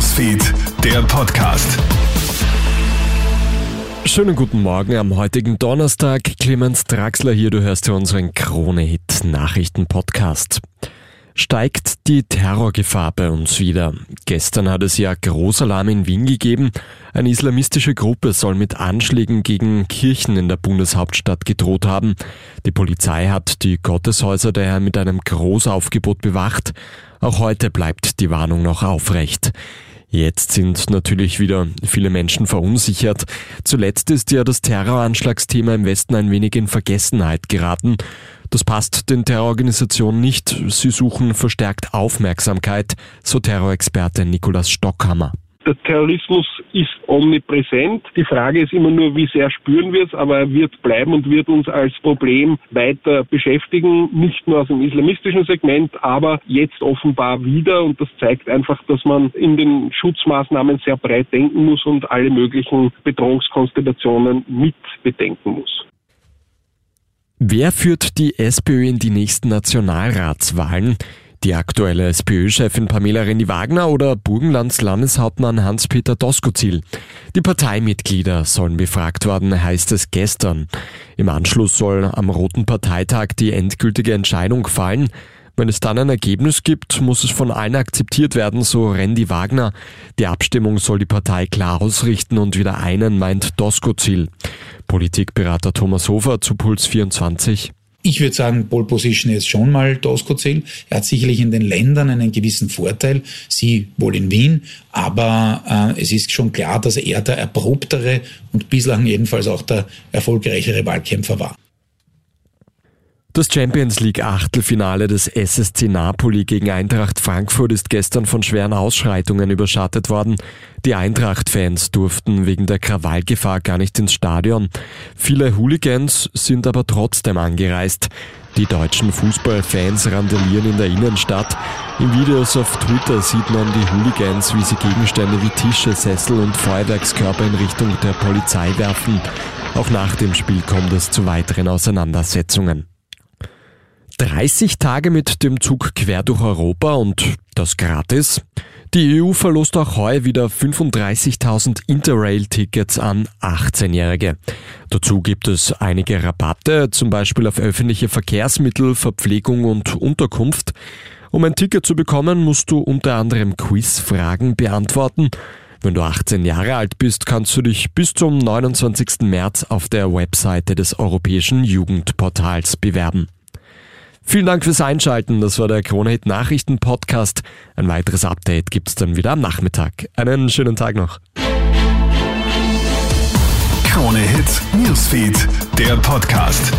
Newsfeed, der Podcast. Schönen guten Morgen am heutigen Donnerstag. Clemens Draxler hier, du hörst ja unseren Krone-Hit Nachrichten-Podcast. Steigt die Terrorgefahr bei uns wieder? Gestern hat es ja Großalarm in Wien gegeben. Eine islamistische Gruppe soll mit Anschlägen gegen Kirchen in der Bundeshauptstadt gedroht haben. Die Polizei hat die Gotteshäuser daher mit einem Großaufgebot bewacht. Auch heute bleibt die Warnung noch aufrecht. Jetzt sind natürlich wieder viele Menschen verunsichert. Zuletzt ist ja das Terroranschlagsthema im Westen ein wenig in Vergessenheit geraten. Das passt den Terrororganisationen nicht. Sie suchen verstärkt Aufmerksamkeit, so Terrorexperte Nikolaus Stockhammer. Der Terrorismus ist omnipräsent. Die Frage ist immer nur, wie sehr spüren wir es, aber er wird bleiben und wird uns als Problem weiter beschäftigen, nicht nur aus dem islamistischen Segment, aber jetzt offenbar wieder. Und das zeigt einfach, dass man in den Schutzmaßnahmen sehr breit denken muss und alle möglichen Bedrohungskonstellationen mit bedenken muss. Wer führt die SPÖ in die nächsten Nationalratswahlen? Die aktuelle SPÖ-Chefin Pamela Rendi-Wagner oder Burgenlands Landeshauptmann Hans-Peter Doskozil. Die Parteimitglieder sollen befragt worden, heißt es gestern. Im Anschluss soll am Roten Parteitag die endgültige Entscheidung fallen. Wenn es dann ein Ergebnis gibt, muss es von allen akzeptiert werden, so Randy Wagner. Die Abstimmung soll die Partei klar ausrichten und wieder einen, meint Doskozil. Politikberater Thomas Hofer zu Puls 24. Ich würde sagen, Pole Position ist schon mal Doskozil. Er hat sicherlich in den Ländern einen gewissen Vorteil, sie wohl in Wien, aber äh, es ist schon klar, dass er der erprobtere und bislang jedenfalls auch der erfolgreichere Wahlkämpfer war. Das Champions League Achtelfinale des SSC Napoli gegen Eintracht Frankfurt ist gestern von schweren Ausschreitungen überschattet worden. Die Eintracht-Fans durften wegen der Krawallgefahr gar nicht ins Stadion. Viele Hooligans sind aber trotzdem angereist. Die deutschen Fußballfans randalieren in der Innenstadt. In Videos auf Twitter sieht man die Hooligans, wie sie Gegenstände wie Tische, Sessel und Feuerwerkskörper in Richtung der Polizei werfen. Auch nach dem Spiel kommt es zu weiteren Auseinandersetzungen. 30 Tage mit dem Zug quer durch Europa und das gratis. Die EU verlost auch heuer wieder 35.000 Interrail-Tickets an 18-Jährige. Dazu gibt es einige Rabatte, zum Beispiel auf öffentliche Verkehrsmittel, Verpflegung und Unterkunft. Um ein Ticket zu bekommen, musst du unter anderem Quizfragen beantworten. Wenn du 18 Jahre alt bist, kannst du dich bis zum 29. März auf der Webseite des Europäischen Jugendportals bewerben. Vielen Dank fürs Einschalten. Das war der Kronehit Nachrichten Podcast. Ein weiteres Update gibt's dann wieder am Nachmittag. Einen schönen Tag noch. Kronehit Newsfeed, der Podcast.